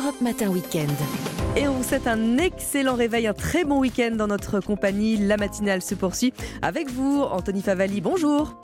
l'Europe Matin Weekend. Et on vous souhaite un excellent réveil, un très bon week-end dans notre compagnie. La matinale se poursuit avec vous, Anthony Favali. Bonjour.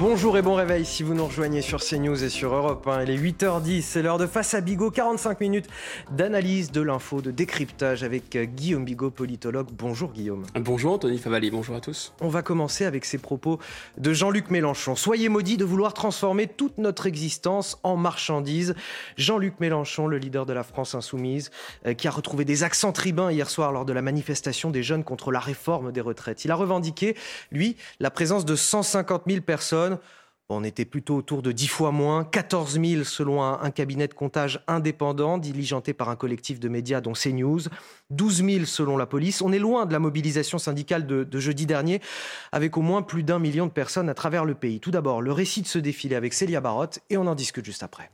Bonjour et bon réveil si vous nous rejoignez sur CNews et sur Europe 1. Il est 8h10, c'est l'heure de Face à Bigot, 45 minutes d'analyse de l'info, de décryptage avec euh, Guillaume Bigot, politologue. Bonjour Guillaume. Bonjour Anthony Favali, bonjour à tous. On va commencer avec ces propos de Jean-Luc Mélenchon. Soyez maudits de vouloir transformer toute notre existence en marchandise. Jean-Luc Mélenchon, le leader de la France insoumise, euh, qui a retrouvé des accents tribuns hier soir lors de la manifestation des jeunes contre la réforme des retraites. Il a revendiqué, lui, la présence de 150 000 personnes on était plutôt autour de 10 fois moins, 14 000 selon un, cabinet de comptage indépendant diligenté par un collectif de médias dont CNews, 12 000 selon la police. On est loin de la mobilisation syndicale de, de jeudi dernier, avec au moins plus d'un million de personnes à travers le pays. Tout d'abord, le récit de ce défilé avec Célia Barotte et on en discute juste après.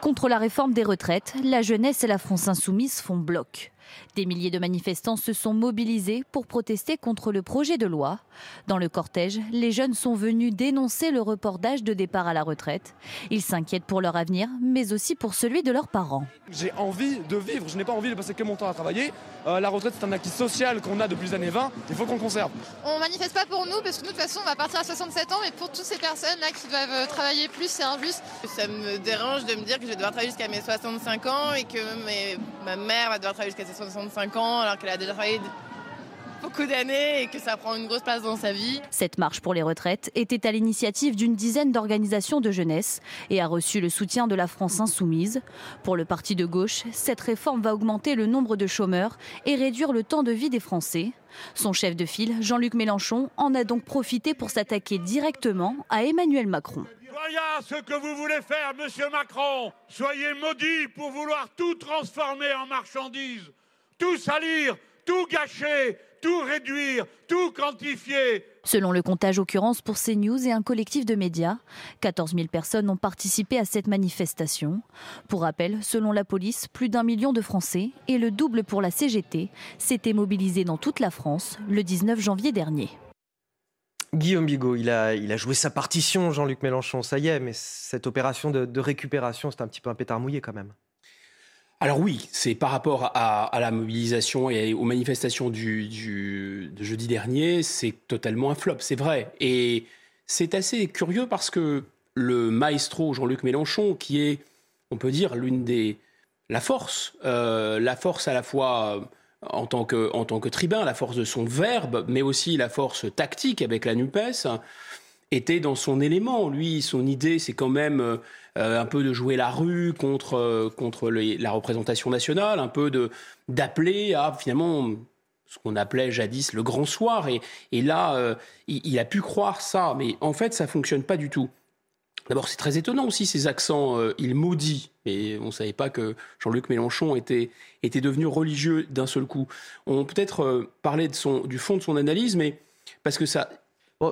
Contre la réforme des retraites, la jeunesse et la France insoumise font bloc. Des milliers de manifestants se sont mobilisés pour protester contre le projet de loi. Dans le cortège, les jeunes sont venus dénoncer le report d'âge de départ à la retraite. Ils s'inquiètent pour leur avenir, mais aussi pour celui de leurs parents. J'ai envie de vivre, je n'ai pas envie de passer que mon temps à travailler. Euh, la retraite, c'est un acquis social qu'on a depuis les années 20, il faut qu'on conserve. On manifeste pas pour nous, parce que nous, de toute façon, on va partir à 67 ans, mais pour toutes ces personnes-là qui doivent euh, travailler plus, c'est injuste. Ça me dérange de me dire que je vais devoir travailler jusqu'à mes 65 ans et que ma mère va devoir travailler jusqu'à ses 65 ans alors qu'elle a déjà travaillé beaucoup d'années et que ça prend une grosse place dans sa vie. Cette marche pour les retraites était à l'initiative d'une dizaine d'organisations de jeunesse et a reçu le soutien de la France insoumise. Pour le parti de gauche, cette réforme va augmenter le nombre de chômeurs et réduire le temps de vie des Français. Son chef de file, Jean-Luc Mélenchon, en a donc profité pour s'attaquer directement à Emmanuel Macron. Voyez ce que vous voulez faire, monsieur Macron. Soyez maudit pour vouloir tout transformer en marchandises tout salir, tout gâcher, tout réduire, tout quantifier. Selon le comptage occurrence pour CNews et un collectif de médias, 14 000 personnes ont participé à cette manifestation. Pour rappel, selon la police, plus d'un million de Français et le double pour la CGT s'étaient mobilisés dans toute la France le 19 janvier dernier. Guillaume Bigot, il a, il a joué sa partition, Jean-Luc Mélenchon, ça y est, mais cette opération de, de récupération, c'est un petit peu un pétard mouillé quand même. Alors oui, c'est par rapport à, la mobilisation et aux manifestations du, de jeudi dernier, c'est totalement un flop, c'est vrai. Et c'est assez curieux parce que le maestro Jean-Luc Mélenchon, qui est, on peut dire, l'une des... la force, euh, la force à la fois euh, en tant, que, en tant que tribun, la force de son verbe, mais aussi la force tactique avec la NUPES, était dans son élément. Lui, son idée, c'est quand même euh, un peu de jouer la rue contre, euh, contre la représentation nationale, un peu d'appeler à finalement ce qu'on appelait jadis le grand soir. Et, et là, euh, il, a pu croire ça, mais en fait, ça fonctionne pas du tout. D'abord, c'est très étonnant aussi ces accents. il maudit, mais on ne savait pas que Jean-Luc Mélenchon était, était devenu religieux d'un seul coup. On peut être parler de son, du fond de son analyse, mais parce que ça.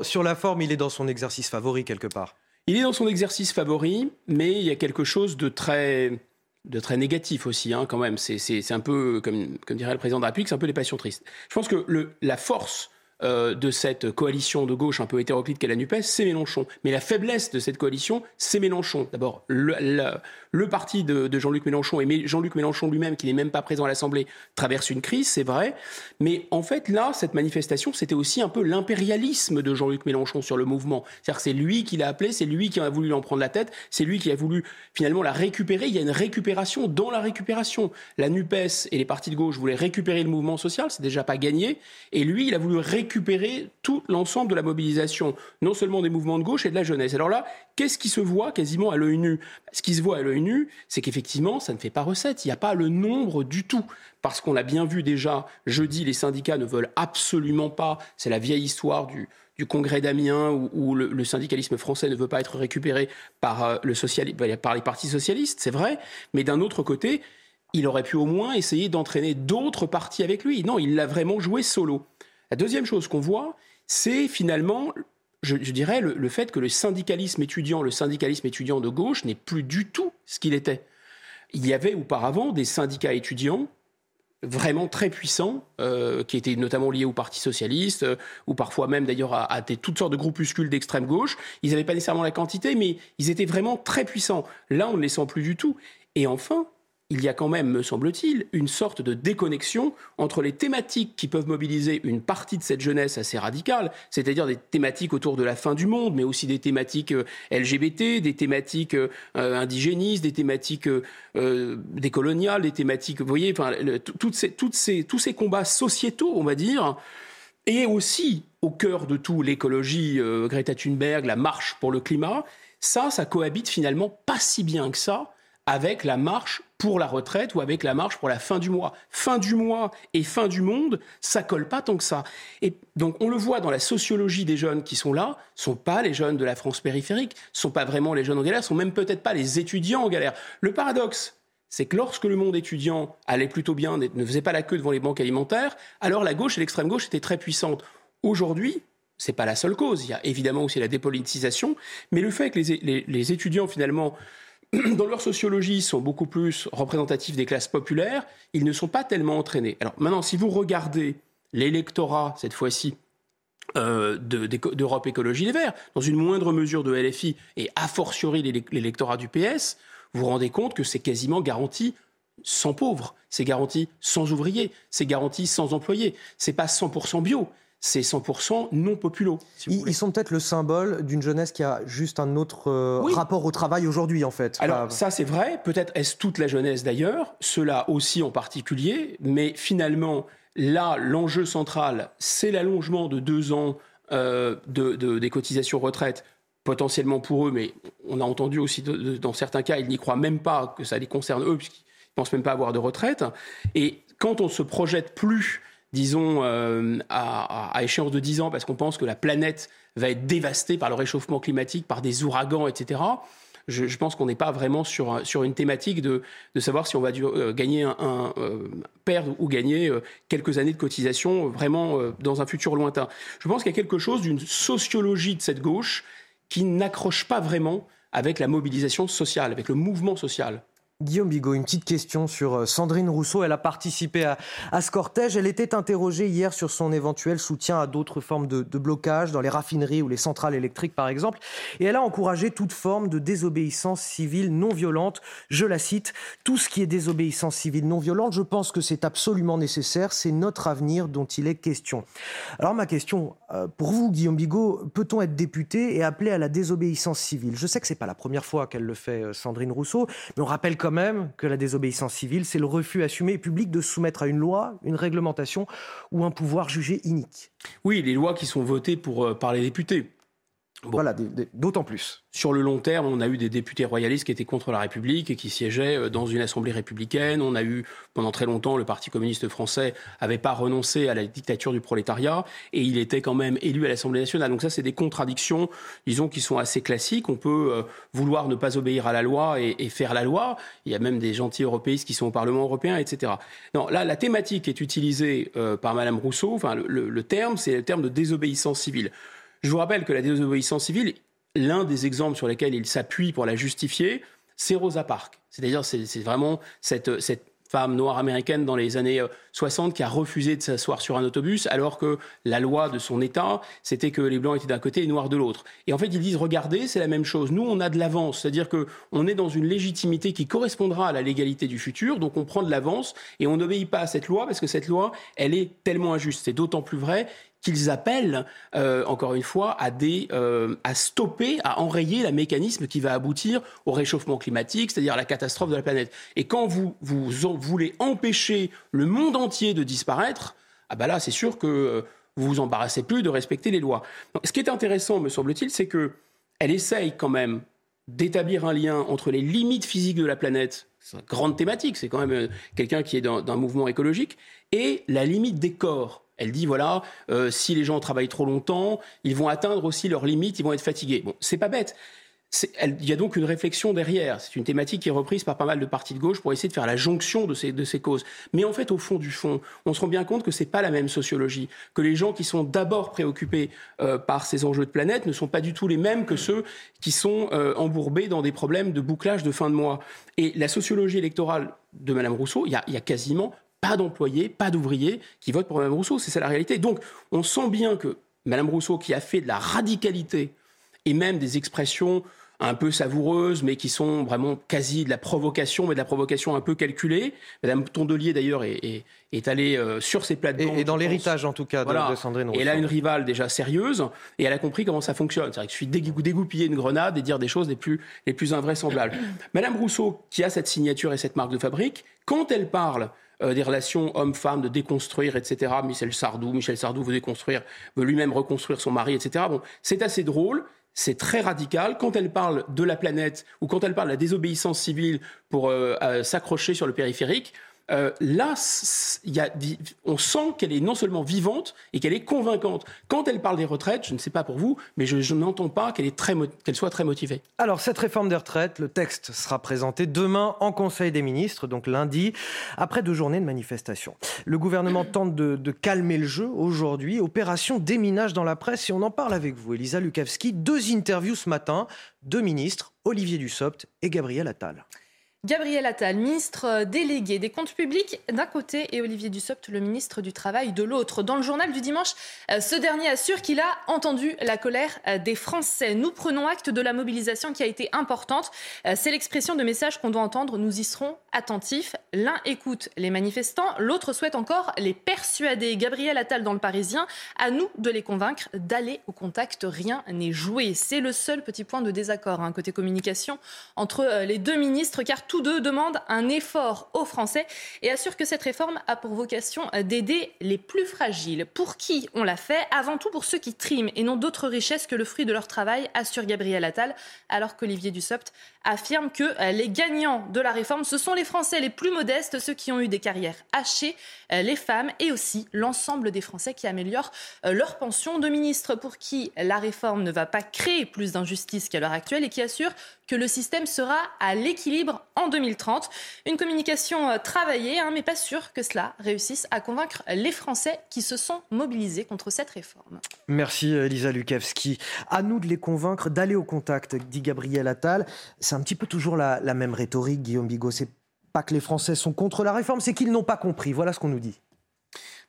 sur la forme, il est dans son exercice favori quelque part. Il est dans son exercice favori, mais il y a quelque chose de très, de très négatif aussi, hein, quand même. C'est un peu, comme, dirait le président de la République, c'est un peu les passions tristes. Je pense que la force euh, de cette coalition de gauche un peu hétéroclite qu'est la NUPES, c'est Mélenchon. Mais la faiblesse de cette coalition, c'est Mélenchon. D'abord, le, le, parti de, Jean-Luc Mélenchon, et Jean-Luc Mélenchon lui-même, qui n'est même pas présent à l'Assemblée, traverse une crise, c'est vrai. Mais en fait, là, cette manifestation, c'était aussi un peu l'impérialisme de Jean-Luc Mélenchon sur le mouvement. C'est-à-dire que c'est lui qui l'a appelé, c'est lui qui a voulu en prendre la tête, c'est lui qui a voulu finalement la récupérer. Il y a une récupération dans la récupération. La NUPES et les partis de gauche voulaient récupérer le mouvement social, c'est déjà pas gagné. Et lui, il a voulu récupérer récupérer tout l'ensemble de la mobilisation, non seulement des mouvements de gauche et de la jeunesse. Alors là, qu'est-ce qui se voit quasiment à l'œil nu? Ce qui se voit à l'œil nu, c'est qu'effectivement, ça ne fait pas recette. Il n'y a pas le nombre du tout. Parce qu'on l'a bien vu déjà, jeudi, les syndicats ne veulent absolument pas, c'est la vieille histoire du, congrès d'Amiens où, le, syndicalisme français ne veut pas être récupéré par, euh, le par les partis socialistes, c'est vrai, mais d'un autre côté, il aurait pu au moins essayer d'entraîner d'autres partis avec lui. Non, il l'a vraiment joué solo. La deuxième chose qu'on voit, c'est finalement, je, dirais, le, fait que le syndicalisme étudiant, le syndicalisme étudiant de gauche n'est plus du tout ce qu'il était. Il y avait auparavant des syndicats étudiants vraiment très puissants, euh, qui étaient notamment liés au Parti socialiste, euh, ou parfois même d'ailleurs à, toutes sortes de groupuscules d'extrême gauche. Ils n'avaient pas nécessairement la quantité, mais ils étaient vraiment très puissants. Là, on ne les sent plus du tout. Et enfin, il y a quand même, me semble-t-il, une sorte de déconnexion entre les thématiques qui peuvent mobiliser une partie de cette jeunesse assez radicale, c'est-à-dire des thématiques autour de la fin du monde, mais aussi des thématiques euh, LGBT, des thématiques euh, indigénistes, des thématiques euh, décoloniales, des thématiques, vous voyez, toutes tous ces combats sociétaux, on va dire, et aussi au cœur de tout l'écologie, euh, Greta Thunberg, la marche pour le climat, ça, ça cohabite finalement pas si bien que ça avec la marche pour la retraite ou avec la marche pour la fin du mois. Fin du mois et fin du monde, ça colle pas tant que ça. Et donc on le voit dans la sociologie des jeunes qui sont là, sont pas les jeunes de la France périphérique, sont pas vraiment les jeunes en galère, sont même peut-être pas les étudiants en galère. Le paradoxe, c'est que lorsque le monde étudiant allait plutôt bien, ne faisait pas la queue devant les banques alimentaires, alors la gauche et l'extrême gauche étaient très puissantes. Aujourd'hui, c'est pas la seule cause. Il y a évidemment aussi la dépolitisation, mais le fait que les, les, les étudiants finalement dans leur sociologie, sont beaucoup plus représentatifs des classes populaires, ils ne sont pas tellement entraînés. Alors maintenant, si vous regardez l'électorat, cette fois-ci, euh, d'Europe de, Écologie Les Verts, dans une moindre mesure de LFI, et a fortiori l'électorat du PS, vous vous rendez compte que c'est quasiment garanti sans pauvres, c'est garanti sans ouvriers, c'est garanti sans employés, c'est pas 100% bio, c'est 100% non populo. Si ils, ils, sont peut-être le symbole d'une jeunesse qui a juste un autre euh, oui. rapport au travail aujourd'hui, en fait. Alors, ça, c'est vrai. Peut-être est-ce toute la jeunesse d'ailleurs, cela aussi en particulier. Mais finalement, là, l'enjeu central, c'est l'allongement de deux ans euh, de, de, des cotisations retraite potentiellement pour eux, mais on a entendu aussi de, dans certains cas, ils n'y croient même pas que ça les concerne eux, puisqu'ils ne pensent même pas avoir de retraite. Et quand on se projette plus disons, euh, à, échéance de 10 ans, parce qu'on pense que la planète va être dévastée par le réchauffement climatique, par des ouragans, etc., je, pense qu'on n'est pas vraiment sur, sur une thématique de, de savoir si on va euh, gagner un, euh, perdre ou gagner quelques années de cotisation vraiment dans un futur lointain. Je pense qu'il y a quelque chose d'une sociologie de cette gauche qui n'accroche pas vraiment avec la mobilisation sociale, avec le mouvement social. Guillaume Bigot, une petite question sur euh, Sandrine Rousseau. Elle a participé à, ce cortège. Elle était interrogée hier sur son éventuel soutien à d'autres formes de, blocage, dans les raffineries ou les centrales électriques par exemple. Et elle a encouragé toute forme de désobéissance civile non violente. Je la cite, tout ce qui est désobéissance civile non violente, je pense que c'est absolument nécessaire. C'est notre avenir dont il est question. Alors ma question, euh, pour vous Guillaume Bigot, peut-on être député et appeler à la désobéissance civile? Je sais que c'est pas la première fois qu'elle le fait, euh, Sandrine Rousseau, mais on rappelle quand même que la désobéissance civile, c'est le refus assumé et public de soumettre à une loi, une réglementation ou un pouvoir jugé inique. Oui, les lois qui sont votées euh, par les députés. Bon. Voilà, d'autant plus. Sur le long terme, on a eu des députés royalistes qui étaient contre la République et qui siégeaient dans une assemblée républicaine. On a eu pendant très longtemps le Parti communiste français n'avait pas renoncé à la dictature du prolétariat et il était quand même élu à l'Assemblée nationale. Donc ça, c'est des contradictions, disons, qui sont assez classiques. On peut euh, vouloir ne pas obéir à la loi et, et, faire la loi. Il y a même des gentils européistes qui sont au Parlement européen, etc. Non, là, la thématique est utilisée euh, par Madame Rousseau. Enfin, le, le, le terme, c'est le terme de désobéissance civile. Je vous rappelle que la désobéissance civile, l'un des exemples sur lesquels il s'appuie pour la justifier, c'est Rosa Parks. C'est-à-dire, c'est vraiment cette, cette femme noire américaine dans les années 60 qui a refusé de s'asseoir sur un autobus alors que la loi de son État, c'était que les Blancs étaient d'un côté et les Noirs de l'autre. Et en fait, ils disent, regardez, c'est la même chose. Nous, on a de l'avance. C'est-à-dire qu'on est dans une légitimité qui correspondra à la légalité du futur. Donc, on prend de l'avance et on n'obéit pas à cette loi parce que cette loi, elle est tellement injuste. C'est d'autant plus vrai qu'ils appellent, euh, encore une fois, à, euh, stopper, à enrayer le mécanisme qui va aboutir au réchauffement climatique, c'est-à-dire à la catastrophe de la planète. Et quand vous, voulez empêcher le monde entier de disparaître, ah ben là, c'est sûr que euh, vous vous embarrassez plus de respecter les lois. Ce qui est intéressant, me semble-t-il, c'est que elle essaye quand même d'établir un lien entre les limites physiques de la planète, c'est une grande thématique, c'est quand même quelqu'un qui est d'un mouvement écologique, et la limite des corps. Elle dit voilà, euh, si les gens travaillent trop longtemps, ils vont atteindre aussi leurs limites, ils vont être fatigués. Bon, c'est pas bête. Il y a donc une réflexion derrière. C'est une thématique qui est reprise par pas mal de partis de gauche pour essayer de faire la jonction de ces, de ces causes. Mais en fait, au fond du fond, on se rend bien compte que c'est pas la même sociologie. Que les gens qui sont d'abord préoccupés euh, par ces enjeux de planète ne sont pas du tout les mêmes que ceux qui sont euh, embourbés dans des problèmes de bouclage de fin de mois. Et la sociologie électorale de Madame Rousseau, il y a quasiment pas d'employés, pas d'ouvriers qui votent pour Mme Rousseau. C'est ça la réalité. Donc, on sent bien que Mme Rousseau, qui a fait de la radicalité et même des expressions un peu savoureuses, mais qui sont vraiment quasi de la provocation, mais de la provocation un peu calculée. Madame Tondelier, d'ailleurs, est, est, allée euh, sur ses plates-bandes. Et, dans l'héritage, en tout cas, de, Sandrine Rousseau. Et elle a une rivale déjà sérieuse, et elle a compris comment ça fonctionne. C'est vrai que je suis dégoupillé une grenade et dire des choses les plus, les plus invraisemblables. Madame Rousseau, qui a cette signature et cette marque de fabrique, quand elle parle euh, des relations hommes-femmes, de déconstruire, etc. Michel Sardou, Michel Sardou veut déconstruire, veut lui-même reconstruire son mari, etc. Bon, c'est assez drôle c'est très radical. Quand elle parle de la planète ou quand elle parle de la désobéissance civile pour euh, euh, s'accrocher sur le périphérique, euh, là, y a, on sent qu'elle est non seulement vivante et qu'elle est convaincante. Quand elle parle des retraites, je ne sais pas pour vous, mais je, n'entends pas qu'elle qu'elle soit très motivée. Alors, cette réforme des retraites, le texte sera présenté demain en Conseil des ministres, donc lundi, après deux journées de manifestation. Le gouvernement tente de, de calmer le jeu aujourd'hui. Opération déminage dans la presse et on en parle avec vous, Elisa Lukavski. Deux interviews ce matin, deux ministres, Olivier Dussopt et Gabriel Attal. Gabriel Attal, ministre euh, délégué des comptes publics d'un côté et Olivier Dussopt, le ministre du Travail de l'autre. Dans le journal du dimanche, euh, ce dernier assure qu'il a entendu la colère euh, des Français. Nous prenons acte de la mobilisation qui a été importante. C'est l'expression de messages qu'on doit entendre. Nous y serons attentifs. L'un écoute les manifestants, l'autre souhaite encore les persuader. Gabriel Attal dans le Parisien, à nous de les convaincre d'aller au contact. Rien n'est joué. C'est le seul petit point de désaccord hein, côté communication entre les deux ministres, car tous deux demandent un effort aux Français et assurent que cette réforme a pour vocation d'aider les plus fragiles. Pour qui on l'a fait? Avant tout pour ceux qui triment et n'ont d'autres richesses que le fruit de leur travail, assure Gabriel Attal, alors qu'Olivier Dussopt affirme que les gagnants de la réforme, ce sont les Français les plus modestes, ceux qui ont eu des carrières hachées, les femmes et aussi l'ensemble des Français qui améliorent leur pension. De ministres pour qui la réforme ne va pas créer plus d'injustice qu'à l'heure actuelle et qui assure que le système sera à l'équilibre en 2030. Une communication euh, travaillée, hein, mais pas sûr que cela réussisse à convaincre les Français qui se sont mobilisés contre cette réforme. Merci Elisa Lukavski. À nous de les convaincre d'aller au contact, dit Gabriel Attal. C'est un petit peu toujours la, même rhétorique, Guillaume Bigot. C'est pas que les Français sont contre la réforme, c'est qu'ils n'ont pas compris. Voilà ce qu'on nous dit.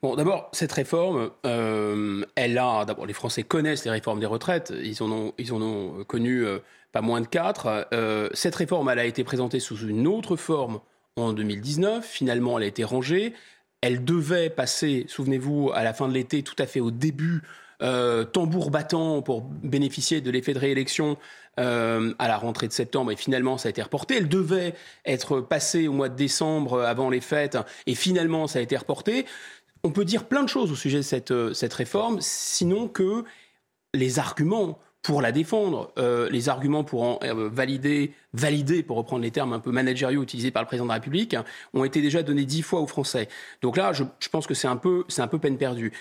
Bon, d'abord, cette réforme, euh, elle a. D'abord, les Français connaissent les réformes des retraites. Ils en ont, ils en ont connu euh, pas moins de quatre. Euh, cette réforme, elle a été présentée sous une autre forme en 2019. Finalement, elle a été rangée. Elle devait passer, souvenez-vous, à la fin de l'été, tout à fait au début, euh, tambour battant pour bénéficier de l'effet de réélection euh, à la rentrée de septembre. Et finalement, ça a été reporté. Elle devait être passée au mois de décembre avant les fêtes. Et finalement, ça a été reporté. On peut dire plein de choses au sujet de cette, réforme, sinon que les arguments pour la défendre, euh, les arguments pour en euh, valider, valider, pour reprendre les termes un peu managériaux utilisés par le président de la République, ont été déjà donnés dix fois aux Français. Donc là, je, pense que c'est un peu peine perdue.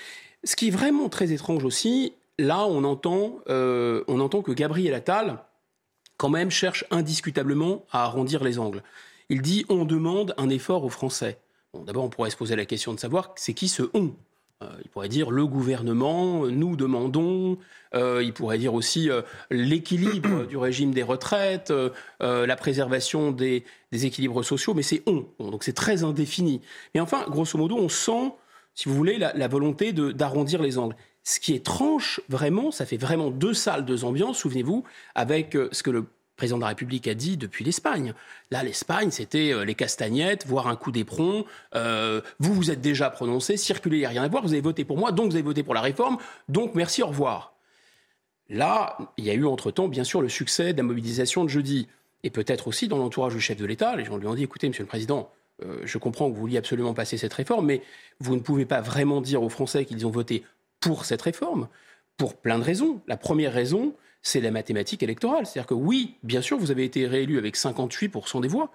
Ce qui est vraiment très étrange aussi, là, on entend, euh, on entend que Gabriel Attal, quand même, cherche indiscutablement à arrondir les angles. Il dit on demande un effort aux Français. Bon, D'abord, on pourrait se poser la question de savoir c'est qui ce on? Euh, il pourrait dire le gouvernement, nous demandons. Euh, il pourrait dire aussi l'équilibre du régime des retraites, la préservation des, équilibres sociaux, mais c'est on. donc c'est très indéfini. Mais enfin, grosso modo, on sent, si vous voulez, la, volonté d'arrondir les angles. Ce qui est tranche, vraiment, ça fait vraiment deux salles, deux ambiances, souvenez-vous, avec ce que le président de la République a dit depuis l'Espagne. Là, l'Espagne, c'était euh, les castagnettes, voire un coup d'éperon. Euh, vous vous êtes déjà prononcé, circulez, il n'y a rien à voir, vous avez voté pour moi, donc vous avez voté pour la réforme, donc merci, au revoir. Là, il y a eu entre-temps, bien sûr, le succès de la mobilisation de jeudi. Et peut-être aussi dans l'entourage du chef de l'État, les gens lui ont dit, écoutez, monsieur le Président, euh, je comprends que vous vouliez absolument passer cette réforme, mais vous ne pouvez pas vraiment dire aux Français qu'ils ont voté pour cette réforme, pour plein de raisons. La première raison, c'est la mathématique électorale. C'est-à-dire que oui, bien sûr, vous avez été réélu avec 58% des voix.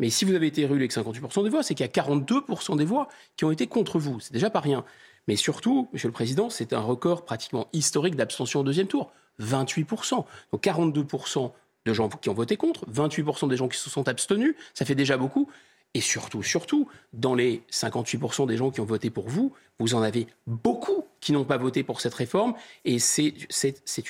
Mais si vous avez été réélu avec 58% des voix, c'est qu'il y a 42% des voix qui ont été contre vous. C'est déjà pas rien. Mais surtout, Monsieur le Président, c'est un record pratiquement historique d'abstention au deuxième tour. 28%. Donc 42% de gens qui ont voté contre, 28% des gens qui se sont abstenus, ça fait déjà beaucoup. Et surtout, surtout, dans les 58% des gens qui ont voté pour vous, vous en avez beaucoup qui n'ont pas voté pour cette réforme, et c'est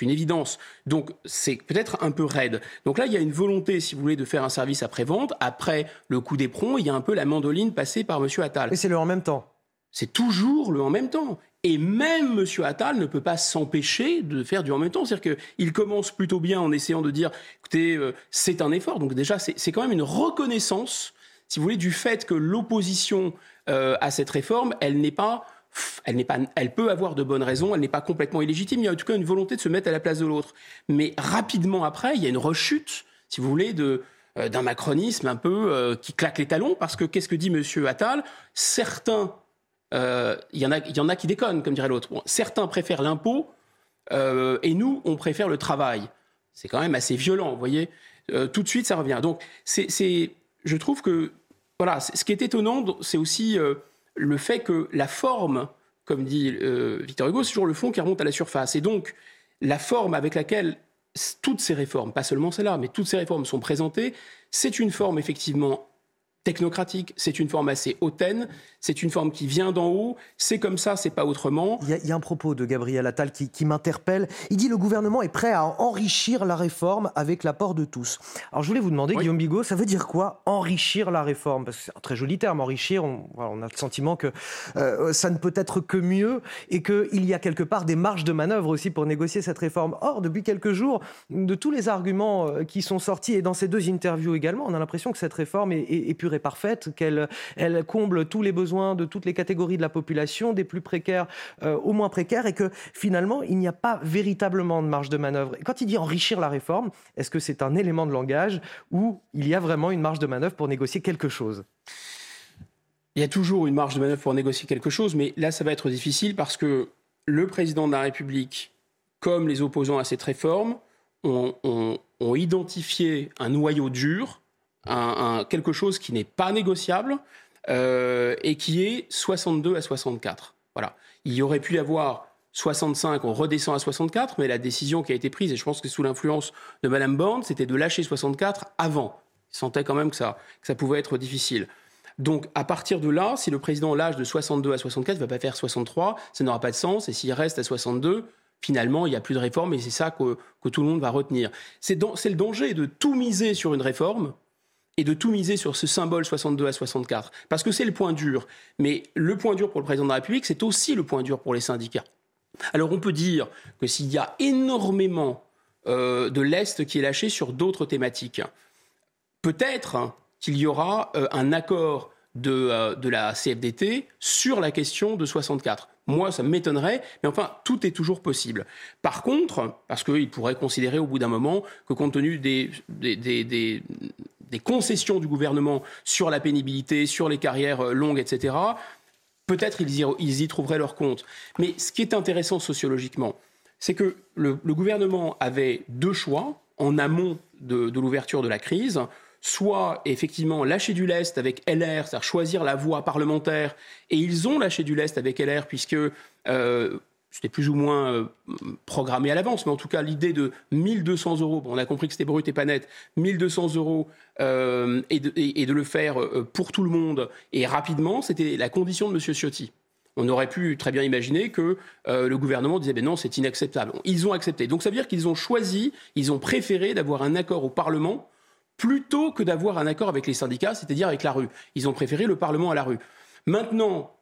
une évidence. Donc c'est peut-être un peu raide. Donc là, il y a une volonté, si vous voulez, de faire un service après-vente. Après le coup d'éperon, il y a un peu la mandoline passée par M. Attal. Et c'est le en même temps. C'est toujours le en même temps. Et même M. Attal ne peut pas s'empêcher de faire du en même temps. C'est-à-dire qu'il commence plutôt bien en essayant de dire, écoutez, euh, c'est un effort. Donc déjà, c'est quand même une reconnaissance, si vous voulez, du fait que l'opposition euh, à cette réforme, elle n'est pas elle, pas, elle peut avoir de bonnes raisons, elle n'est pas complètement illégitime, il y a en tout cas une volonté de se mettre à la place de l'autre. Mais rapidement après, il y a une rechute, si vous voulez, de, euh, d'un macronisme un peu qui claque les talons, parce que qu'est-ce que dit M. Attal? Certains euh, il y, en a, y en a qui déconnent, comme dirait l'autre. certains préfèrent l'impôt euh, et nous, on préfère le travail. C'est quand même assez violent, vous voyez? Euh, tout de suite, ça revient. Donc, c'est, je trouve que, voilà, ce qui est étonnant, c'est aussi le fait que la forme, comme dit Victor Hugo, c'est toujours le fond qui remonte à la surface. Et donc, la forme avec laquelle toutes ces réformes, pas seulement celle-là, mais toutes ces réformes sont présentées, c'est une forme effectivement technocratique, c'est une forme assez hautaine, c'est une forme qui vient d'en haut, c'est comme ça, c'est pas autrement. Il y, a, un propos de Gabriel Attal qui, m'interpelle. Il dit le gouvernement est prêt à enrichir la réforme avec l'apport de tous. Alors je voulais vous demander, Guillaume Bigot, ça veut dire quoi enrichir la réforme? Parce que c'est un très joli terme, enrichir. On, a le sentiment que euh, ça ne peut être que mieux et qu'il y a quelque part des marges de manœuvre aussi pour négocier cette réforme. Or, depuis quelques jours, de tous les arguments euh, qui sont sortis et dans ces deux interviews également, on a l'impression que cette réforme est, est, est pure parfaite, qu'elle elle comble tous les besoins de toutes les catégories de la population, des plus précaires euh, aux moins précaires, et que finalement, il n'y a pas véritablement de marge de manœuvre. Et quand il dit enrichir la réforme, est-ce que c'est un élément de langage ou il y a vraiment une marge de manœuvre pour négocier quelque chose? Il y a toujours une marge de manœuvre pour négocier quelque chose, mais là, ça va être difficile parce que le président de la République, comme les opposants à cette réforme, ont identifié un noyau dur un, quelque chose qui n'est pas négociable euh, et qui est 62 à 64. Voilà. Il y aurait pu y avoir 65, on redescend à 64, mais la décision qui a été prise, et je pense que sous l'influence de Mme Borne, c'était de lâcher 64 avant. Il sentait quand même que ça, que ça pouvait être difficile. Donc, à partir de là, si le président lâche de 62 à 64, il ne va pas faire 63, ça n'aura pas de sens. Et s'il reste à 62, finalement, il n'y a plus de réforme et c'est ça que, que, tout le monde va retenir. C'est le danger de tout miser sur une réforme et de tout miser sur ce symbole 62 à 64. Parce que c'est le point dur. Mais le point dur pour le président de la République, c'est aussi le point dur pour les syndicats. Alors on peut dire que s'il y a énormément euh, de l'Est qui est lâché sur d'autres thématiques, peut-être qu'il y aura euh, un accord de, euh, de, la CFDT sur la question de 64. Moi, ça m'étonnerait, mais enfin, tout est toujours possible. Par contre, parce qu'il pourrait considérer au bout d'un moment que compte tenu des, des, des concessions du gouvernement sur la pénibilité, sur les carrières euh, longues, etc., peut-être ils y, trouveraient leur compte. Mais ce qui est intéressant sociologiquement, c'est que le, gouvernement avait deux choix en amont de, l'ouverture de la crise. Soit effectivement lâcher du lest avec LR, c'est-à-dire choisir la voie parlementaire, et ils ont lâché du lest avec LR puisque euh, c'était plus ou moins euh, programmé à l'avance, mais en tout cas, l'idée de 1200 euros, bon, on a compris que c'était brut et pas net, 1200 euros euh, et, de, et, de, le faire euh, pour tout le monde et rapidement, c'était la condition de M. Ciotti. On aurait pu très bien imaginer que le gouvernement disait ben non, c'est inacceptable. Ils ont accepté. Donc ça veut dire qu'ils ont choisi, ils ont préféré d'avoir un accord au Parlement plutôt que d'avoir un accord avec les syndicats, c'est-à-dire avec la rue. Ils ont préféré le Parlement à la rue. Maintenant,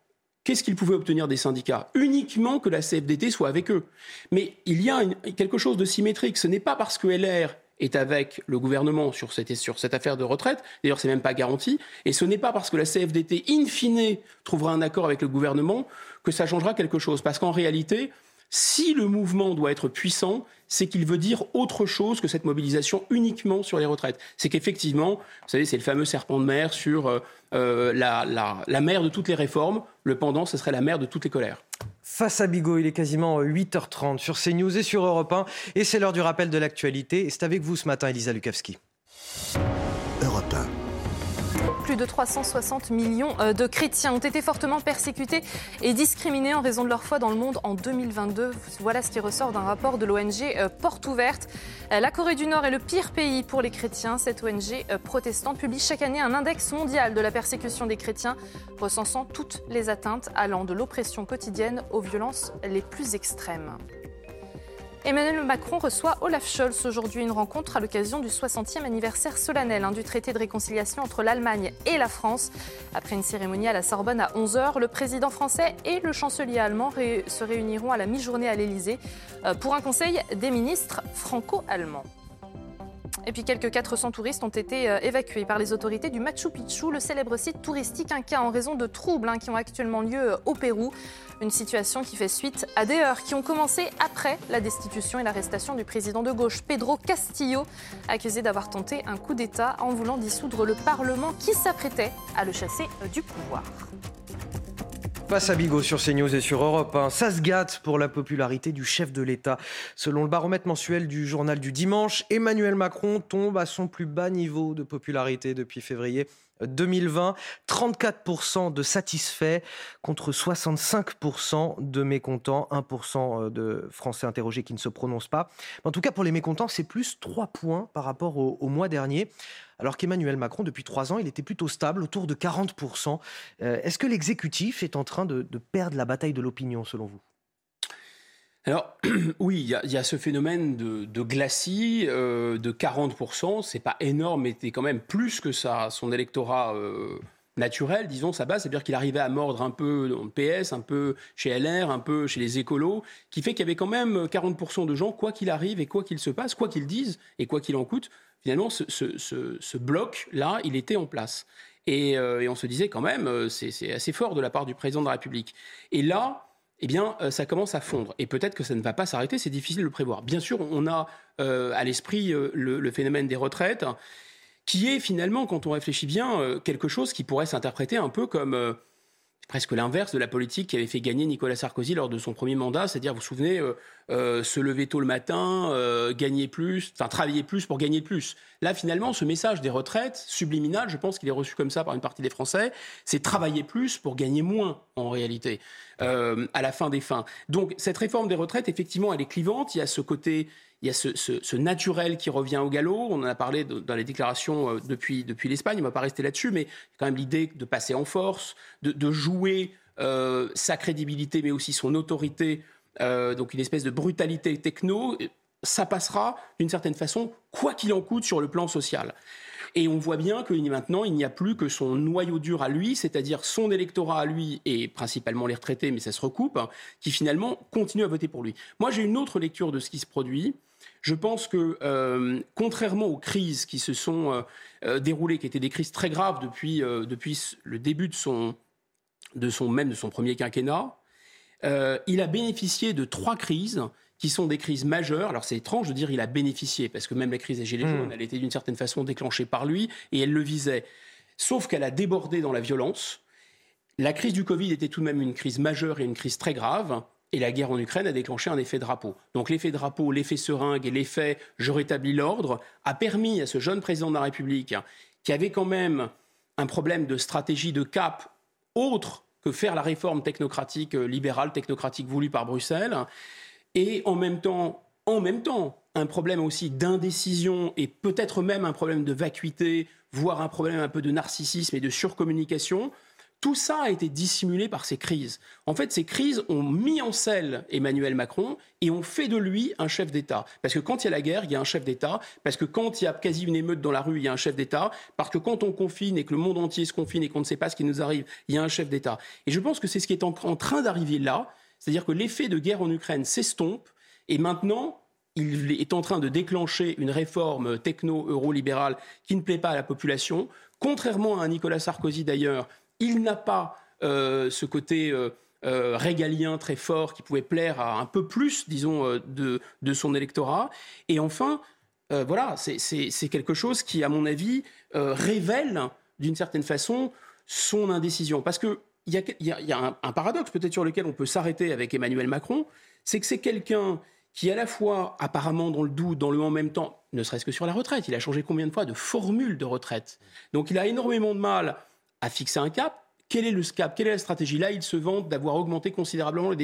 Qu'est-ce qu'ils pouvaient obtenir des syndicats? Uniquement que la CFDT soit avec eux. Mais il y a quelque chose de symétrique. Ce n'est pas parce que LR est avec le gouvernement sur cette, sur cette affaire de retraite, d'ailleurs c'est même pas garanti, et ce n'est pas parce que la CFDT, in fine, trouvera un accord avec le gouvernement que ça changera quelque chose. Parce qu'en réalité, si le mouvement doit être puissant, c'est qu'il veut dire autre chose que cette mobilisation uniquement sur les retraites. C'est qu'effectivement, vous savez, c'est le fameux serpent de mer sur euh, euh, la, la, mer de toutes les réformes. Le pendant, ce serait la mer de toutes les colères. Face à Bigot, il est quasiment 8h30 sur CNews et sur Europe 1. Et c'est l'heure du rappel de l'actualité. Et c'est avec vous ce matin, Elisa Lukavski. Plus de 360 millions euh, de chrétiens ont été fortement persécutés et discriminés en raison de leur foi dans le monde en 2022. Voilà ce qui ressort d'un rapport de l'ONG euh, Porte Ouverte. Euh, la Corée du Nord est le pire pays pour les chrétiens. Cette ONG protestante publie chaque année un index mondial de la persécution des chrétiens, recensant toutes les atteintes allant de l'oppression quotidienne aux violences les plus extrêmes. Emmanuel Macron reçoit Olaf Scholz aujourd'hui une rencontre à l'occasion du 60e anniversaire solennel hein, du traité de réconciliation entre l'Allemagne et la France. Après une cérémonie à la Sorbonne à 11h, le président français et le chancelier allemand se réuniront à la mi-journée à l'Elysée euh, pour un conseil des ministres franco-allemands. Et puis quelques 400 touristes ont été euh, évacués par les autorités du Machu Picchu, le célèbre site touristique inca, en raison de troubles hein, qui ont actuellement lieu euh, au Pérou. Une situation qui fait suite à des heures qui ont commencé après la destitution et l'arrestation du président de gauche, Pedro Castillo, accusé d'avoir tenté un coup d'État en voulant dissoudre le Parlement qui s'apprêtait à le chasser euh, du pouvoir. Passe à Bigot sur CNews et sur Europe. Ça se gâte pour la popularité du chef de l'État. Selon le baromètre mensuel du journal du dimanche, Emmanuel Macron tombe à son plus bas niveau de popularité depuis février 2020. 34% de satisfaits contre 65% de mécontents, 1% de Français interrogés qui ne se prononcent pas. En tout cas, pour les mécontents, c'est plus 3 points par rapport au mois dernier alors qu'Emmanuel Macron, depuis trois ans, il était plutôt stable, autour de 40%. Euh, est-ce que l'exécutif est en train de, perdre la bataille de l'opinion, selon vous? Alors oui, il y, a ce phénomène de, glacis euh, de 40%, c'est pas énorme, mais c'est quand même plus que ça, son électorat euh, naturel, disons, sa base, c'est-à-dire qu'il arrivait à mordre un peu dans le PS, un peu chez LR, un peu chez les écolos, qui fait qu'il y avait quand même 40% de gens, quoi qu'il arrive et quoi qu'il se passe, quoi qu'ils disent et quoi qu'il en coûte, finalement, ce, bloc-là, il était en place. Euh, et, on se disait quand même, euh, c'est assez fort de la part du président de la République. Et là, eh bien, euh, ça commence à fondre. Et peut-être que ça ne va pas s'arrêter, c'est difficile de le prévoir. Bien sûr, on a à l'esprit le, phénomène des retraites, qui est finalement, quand on réfléchit bien, quelque chose qui pourrait s'interpréter un peu comme presque l'inverse de la politique qui avait fait gagner Nicolas Sarkozy lors de son premier mandat, c'est-à-dire, vous vous souvenez, euh, euh, se lever tôt le matin, euh, gagner plus, enfin travailler plus pour gagner plus. Là, finalement, ce message des retraites, subliminal, je pense qu'il est reçu comme ça par une partie des Français, c'est travailler plus pour gagner moins, en réalité, à la fin des fins. Donc, cette réforme des retraites, effectivement, elle est clivante. Il y a ce côté il y a ce, naturel qui revient au galop. On en a parlé dans les déclarations euh, depuis, depuis l'Espagne. On ne va pas rester là-dessus, mais quand même l'idée de passer en force, de, jouer euh, sa crédibilité, mais aussi son autorité, euh, donc une espèce de brutalité techno, ça passera d'une certaine façon, quoi qu'il en coûte sur le plan social. Et on voit bien que maintenant, il n'y a plus que son noyau dur à lui, c'est-à-dire son électorat à lui, et principalement les retraités, mais ça se recoupe, hein, qui finalement continuent à voter pour lui. Moi, j'ai une autre lecture de ce qui se produit. Je pense que, euh, contrairement aux crises qui se sont euh, déroulées, qui étaient des crises très graves depuis, depuis le début de son, de son, même de son premier quinquennat, il a bénéficié de trois crises qui sont des crises majeures. Alors c'est étrange de dire il a bénéficié, parce que même la crise des Gilets jaunes, hmm. elle était d'une certaine façon déclenchée par lui, et elle le visait. Sauf qu'elle a débordé dans la violence. La crise du Covid était tout de même une crise majeure et une crise très grave. Et la guerre en Ukraine a déclenché un effet drapeau. Donc l'effet drapeau, l'effet seringue et l'effet je rétablis l'ordre a permis à ce jeune président de la République, qui avait quand même un problème de stratégie de cap autre que faire la réforme technocratique euh, libérale, technocratique voulue par Bruxelles, et en même temps, en même temps, un problème aussi d'indécision et peut-être même un problème de vacuité, voire un problème un peu de narcissisme et de surcommunication tout ça a été dissimulé par ces crises. En fait, ces crises ont mis en selle Emmanuel Macron et ont fait de lui un chef d'État. Parce que quand il y a la guerre, il y a un chef d'État. Parce que quand il y a quasi une émeute dans la rue, il y a un chef d'État. Parce que quand on confine et que le monde entier se confine et qu'on ne sait pas ce qui nous arrive, il y a un chef d'État. Et je pense que c'est ce qui est en, train d'arriver là. C'est-à-dire que l'effet de guerre en Ukraine s'estompe et maintenant, il est en train de déclencher une réforme techno-eurolibérale qui ne plaît pas à la population, contrairement à Nicolas Sarkozy d'ailleurs, il n'a pas euh, ce côté euh, euh, régalien très fort qui pouvait plaire à un peu plus, disons, de, son électorat. Et enfin, voilà, c'est quelque chose qui, à mon avis, révèle d'une certaine façon son indécision. Parce qu'il y a, un, paradoxe peut-être sur lequel on peut s'arrêter avec Emmanuel Macron, c'est que c'est quelqu'un qui à la fois, apparemment dans le doute, dans le en même temps, ne serait-ce que sur la retraite, il a changé combien de fois de formule de retraite. Donc il a énormément de mal à fixer un cap. Quel est le cap Quelle est la stratégie? Là, il se vante d'avoir augmenté considérablement les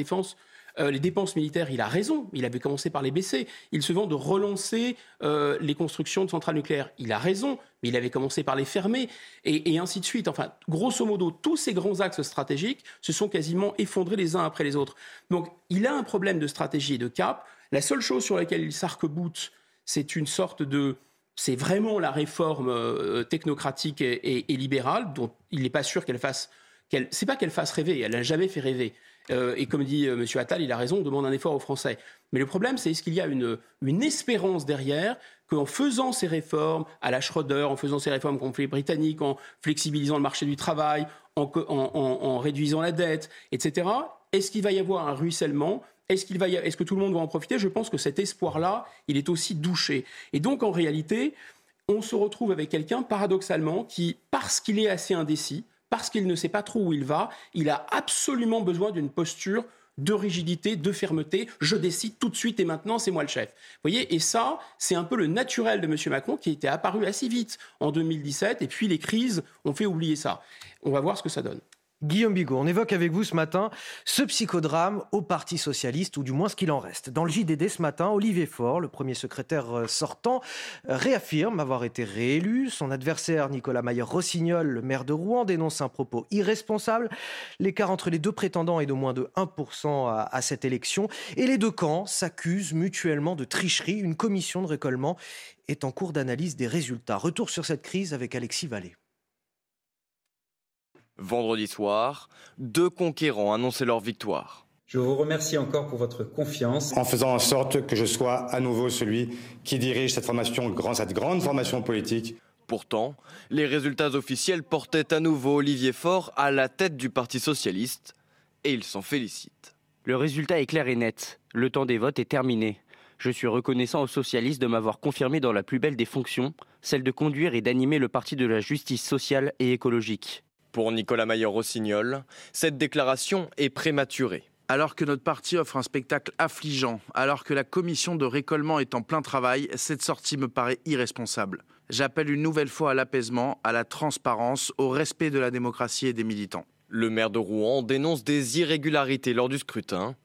euh, les dépenses militaires, il a raison, il avait commencé par les baisser. Il se vend de relancer euh, les constructions de centrales nucléaires, il a raison, mais il avait commencé par les fermer, et, et, ainsi de suite. Enfin, grosso modo, tous ces grands axes stratégiques se sont quasiment effondrés les uns après les autres. Donc, il a un problème de stratégie et de cap. La seule chose sur laquelle il s'arc-boute, c'est une sorte de c'est vraiment la réforme euh, technocratique et, libérale dont il n'est pas sûr qu'elle fasse. Qu c'est pas qu'elle fasse rêver, elle n'a jamais fait rêver. Euh, et comme dit euh, M. Attal, il a raison, on demande un effort aux Français. Mais le problème, c'est est-ce qu'il y a une, une espérance derrière qu'en faisant ces réformes à la Schroeder, en faisant ces réformes qu'ont fait les Britanniques, en flexibilisant le marché du travail, en, en réduisant la dette, etc., est-ce qu'il va y avoir un ruissellement est-ce qu'il va est-ce que tout le monde va en profiter? Je pense que cet espoir-là, il est aussi douché. Et donc, en réalité, on se retrouve avec quelqu'un, paradoxalement, qui, parce qu'il est assez indécis, parce qu'il ne sait pas trop où il va, il a absolument besoin d'une posture de rigidité, de fermeté. Je décide tout de suite et maintenant, c'est moi le chef. Vous voyez, et ça, c'est un peu le naturel de M. Macron qui était apparu assez vite en 2017, et puis les crises ont fait oublier ça. On va voir ce que ça donne. Guillaume Bigot, on évoque avec vous ce matin ce psychodrame au Parti socialiste, ou du moins ce qu'il en reste. Dans le JDD ce matin, Olivier Faure, le premier secrétaire euh, sortant, euh, réaffirme avoir été réélu. Son adversaire, Nicolas Mayer-Rossignol, le maire de Rouen, dénonce un propos irresponsable. L'écart entre les deux prétendants est de moins de 1% à, à cette élection. Et les deux camps s'accusent mutuellement de tricherie. Une commission de récollement est en cours d'analyse des résultats. Retour sur cette crise avec Alexis Vallée. Vendredi soir, deux conquérants annonçaient leur victoire. Je vous remercie encore pour votre confiance. En faisant en sorte que je sois à nouveau celui qui dirige cette formation, cette grande formation politique. Pourtant, les résultats officiels portaient à nouveau Olivier Faure à la tête du Parti socialiste et il s'en félicite. Le résultat est clair et net. Le temps des votes est terminé. Je suis reconnaissant aux socialistes de m'avoir confirmé dans la plus belle des fonctions, celle de conduire et d'animer le parti de la justice sociale et écologique. Pour Nicolas Mayer-Rossignol, cette déclaration est prématurée. Alors que notre parti offre un spectacle affligeant, alors que la commission de récollement est en plein travail, cette sortie me paraît irresponsable. J'appelle une nouvelle fois à l'apaisement, à la transparence, au respect de la démocratie et des militants. Le maire de Rouen dénonce des irrégularités lors du scrutin.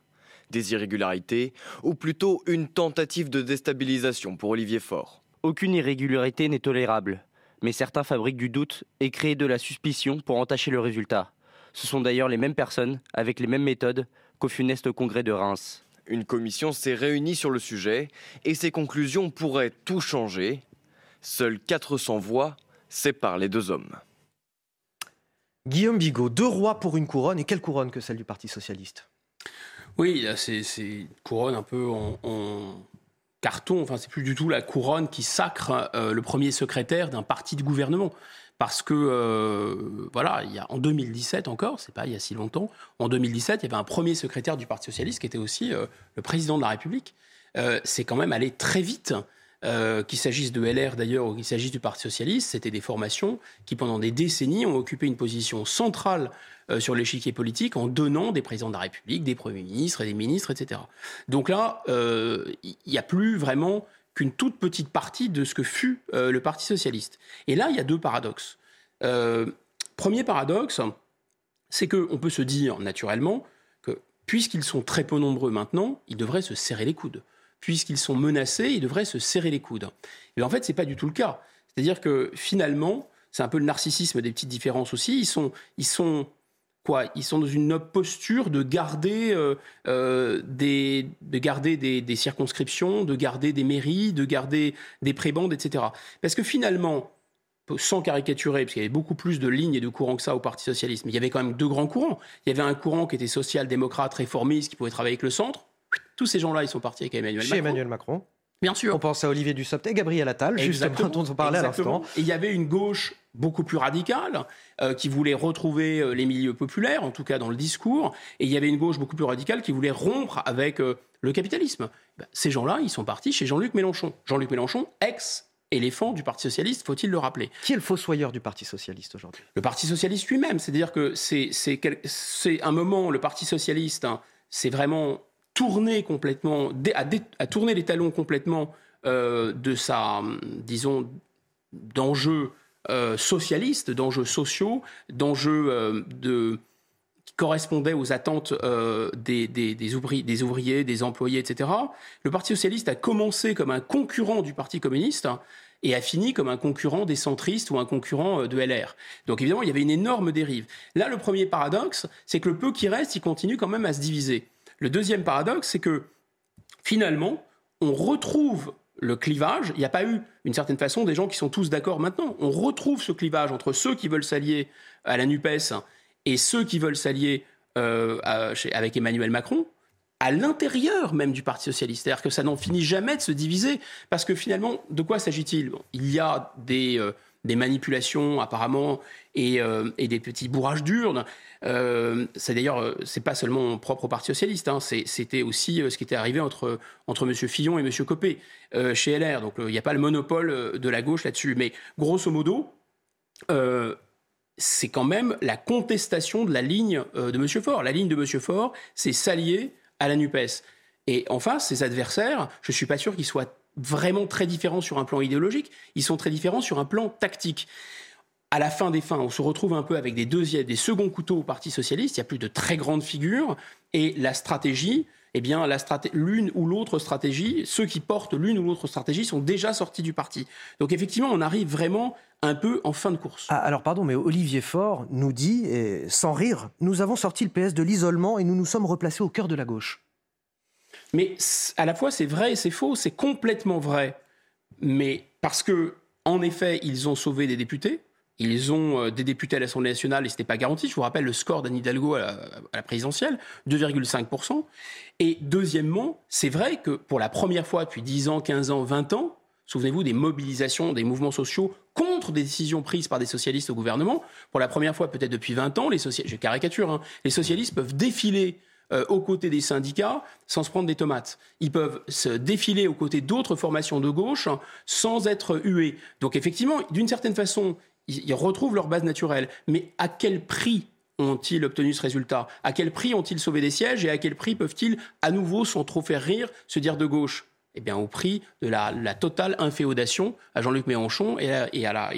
Des irrégularités, ou plutôt une tentative de déstabilisation pour Olivier Faure. Aucune irrégularité n'est tolérable mais certains fabriquent du doute et créent de la suspicion pour entacher le résultat. Ce sont d'ailleurs les mêmes personnes, avec les mêmes méthodes, qu'au funeste congrès de Reims. Une commission s'est réunie sur le sujet et ses conclusions pourraient tout changer. Seules 400 voix séparent les deux hommes. Guillaume Bigot, deux rois pour une couronne, et quelle couronne que celle du Parti socialiste? Oui, c'est une couronne un peu en, en carton, enfin c'est plus du tout la couronne qui sacre euh, le premier secrétaire d'un parti de gouvernement. Parce que, euh, voilà, il y a, en 2017 encore, c'est pas il y a si longtemps, en 2017, il y avait un premier secrétaire du Parti Socialiste qui était aussi euh, le président de la République. C'est quand même allé très vite. Euh, qu'il s'agisse de LR d'ailleurs ou qu'il s'agisse du Parti Socialiste, c'était des formations qui pendant des décennies ont occupé une position centrale euh, sur l'échiquier politique en donnant des présidents de la République, des premiers ministres et des ministres, etc. Donc là, il euh, n'y a plus vraiment qu'une toute petite partie de ce que fut le Parti socialiste. Et là, il y a deux paradoxes. Premier paradoxe, c'est qu'on peut se dire naturellement que puisqu'ils sont très peu nombreux maintenant, ils devraient se serrer les coudes. Puisqu'ils sont menacés, ils devraient se serrer les coudes. Mais en fait, ce n'est pas du tout le cas. C'est-à-dire que finalement, c'est un peu le narcissisme des petites différences aussi. Ils sont, ils sont quoi Ils sont dans une posture de garder, euh, euh, des, de garder des, circonscriptions, de garder des mairies, de garder des prébandes, etc. Parce que finalement, sans caricaturer, parce qu'il y avait beaucoup plus de lignes et de courants que ça au Parti socialiste, mais il y avait quand même deux grands courants. Il y avait un courant qui était social-démocrate, réformiste, qui pouvait travailler avec le centre. Tous ces gens-là, ils sont partis avec Emmanuel Chez Macron. Emmanuel Macron. Bien sûr. On pense à Olivier Dussopt et Gabriel Attal, justement, dont on parlait Exactement. à l'instant. Et il y avait une gauche beaucoup plus radicale euh, qui voulait retrouver euh, les milieux populaires, en tout cas dans le discours, et il y avait une gauche beaucoup plus radicale qui voulait rompre avec euh, le capitalisme. Ben, ces gens-là, ils sont partis chez Jean-Luc Mélenchon. Jean-Luc Mélenchon, ex éléphant du Parti socialiste, faut-il le rappeler. Qui est le fossoyeur du Parti socialiste aujourd'hui? Le Parti socialiste lui-même, c'est-à-dire que c'est un moment, le Parti socialiste, hein, c'est vraiment tourné complètement, a, tourné les talons complètement de sa, disons, d'enjeux socialistes, d'enjeux sociaux, d'enjeux de correspondait aux attentes euh, des, des, ouvriers, des, ouvriers, des employés, etc. Le Parti socialiste a commencé comme un concurrent du Parti communiste et a fini comme un concurrent des centristes ou un concurrent euh, de LR. Donc évidemment, il y avait une énorme dérive. Là, le premier paradoxe, c'est que le peu qui reste, il continue quand même à se diviser. Le deuxième paradoxe, c'est que finalement, on retrouve le clivage. Il n'y a pas eu, d'une certaine façon, des gens qui sont tous d'accord maintenant. On retrouve ce clivage entre ceux qui veulent s'allier à la NUPES et ceux qui veulent s'allier euh, avec Emmanuel Macron, à l'intérieur même du Parti socialiste. C'est-à-dire que ça n'en finit jamais de se diviser, parce que finalement, de quoi s'agit-il? Il y a des, euh, des manipulations apparemment et, euh, et, des petits bourrages d'urnes. c'est d'ailleurs, c'est pas seulement propre au Parti socialiste, hein, c'était aussi ce qui était arrivé entre, entre M. Fillon et M. Copé chez LR. Donc il n'y a pas le monopole de la gauche là-dessus. Mais grosso modo, c'est quand même la contestation de la ligne euh, de M. Faure. La ligne de M. Faure, c'est s'allier à la NUPES. Et enfin, ses adversaires, je suis pas sûr qu'ils soient vraiment très différents sur un plan idéologique, ils sont très différents sur un plan tactique. À la fin des fins, on se retrouve un peu avec des deuxièmes, des seconds couteaux au Parti socialiste, il y a plus de très grandes figures, et la stratégie, eh bien, l'une ou l'autre stratégie, ceux qui portent l'une ou l'autre stratégie sont déjà sortis du parti. Donc effectivement, on arrive vraiment un peu en fin de course. Ah, alors pardon, mais Olivier Faure nous dit, sans rire, nous avons sorti le PS de l'isolement et nous nous sommes replacés au cœur de la gauche. Mais à la fois c'est vrai et c'est faux, c'est complètement vrai. Mais parce que, en effet, ils ont sauvé des députés, ils ont euh, des députés à l'Assemblée nationale et ce n'était pas garanti. Je vous rappelle le score d'Anne Hidalgo à la, présidentielle, 2,5%. Et deuxièmement, c'est vrai que pour la première fois depuis 10 ans, 15 ans, 20 ans, souvenez-vous des mobilisations, des mouvements sociaux contre des décisions prises par des socialistes au gouvernement. Pour la première fois, peut-être depuis 20 ans, les hein, les socialistes peuvent défiler euh, aux côtés des syndicats sans se prendre des tomates. Ils peuvent se défiler aux côtés d'autres formations de gauche sans être hués. Donc effectivement, d'une certaine façon, ils retrouvent leur base naturelle. Mais à quel prix ont-ils obtenu ce résultat? À quel prix ont-ils sauvé des sièges et à quel prix peuvent-ils à nouveau, sans trop faire rire, se dire de gauche? Eh bien, au prix de la, totale inféodation à Jean-Luc Mélenchon et à, et à.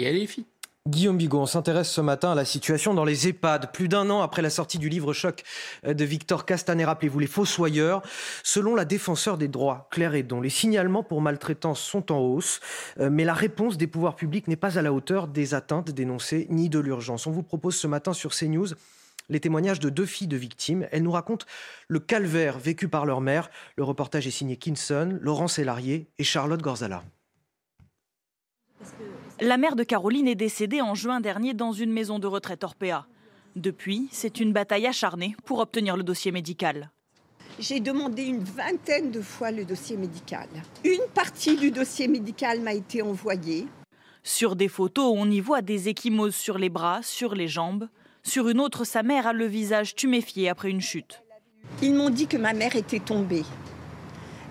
Guillaume Bigot, on s'intéresse ce matin à la situation dans les EHPAD. Plus d'un an après la sortie du livre choc de Victor Castaner, rappelez-vous, Les Fossoyeurs, selon la défenseur des droits, Claire Edon, les signalements pour maltraitance sont en hausse, euh, mais la réponse des pouvoirs publics n'est pas à la hauteur des atteintes dénoncées ni de l'urgence. On vous propose ce matin sur CNews les témoignages de deux filles de victimes. Elles nous racontent le calvaire vécu par leur mère. Le reportage est signé Kinson, Laurent Sélarié et Charlotte Gorzala. La mère de Caroline est décédée en juin dernier dans une maison de retraite Orpea. Depuis, c'est une bataille acharnée pour obtenir le dossier médical. J'ai demandé une vingtaine de fois le dossier médical. Une partie du dossier médical m'a été envoyée. Sur des photos, on y voit des échymoses sur les bras, sur les jambes. Sur une autre, sa mère a le visage tuméfié après une chute. Ils m'ont dit que ma mère était tombée.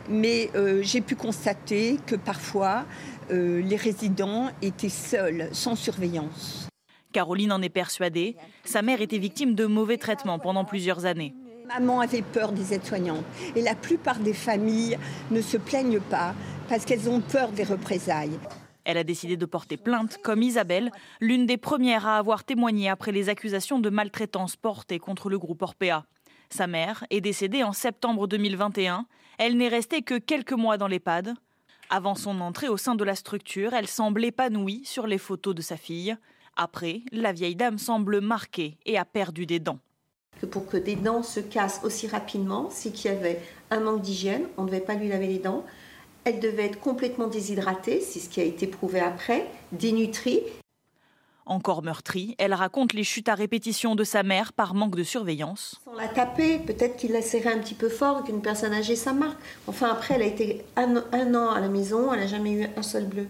Mais euh, j'ai pu constater que parfois, euh, les résidents étaient seuls, sans surveillance. Caroline en est persuadée. Sa mère était victime de mauvais traitements pendant plusieurs années. Maman avait peur des aides-soignantes. Et la plupart des familles ne se plaignent pas parce qu'elles ont peur des représailles. Elle a décidé de porter plainte, comme Isabelle, l'une des premières à avoir témoigné après les accusations de maltraitance portées contre le groupe Orpea. Sa mère est décédée en septembre 2021. Elle n'est restée que quelques mois dans l'EHPAD. Avant son entrée au sein de la structure, elle semble épanouie sur les photos de sa fille. Après, la vieille dame semble marquée et a perdu des dents. pour que des dents se cassent aussi rapidement, c'est qu'il y avait un manque d'hygiène, on ne devait pas lui laver les dents. Elle devait être complètement déshydratée, c'est ce qui a été prouvé après, dénutrie. Encore meurtrie, elle raconte les chutes à répétition de sa mère par manque de surveillance. On l'a tapée, peut-être qu'il l'a serré un petit peu fort, qu'une personne âgée ça marque. Enfin, après, elle a été un, an à la maison, elle n'a jamais eu un seul bleu.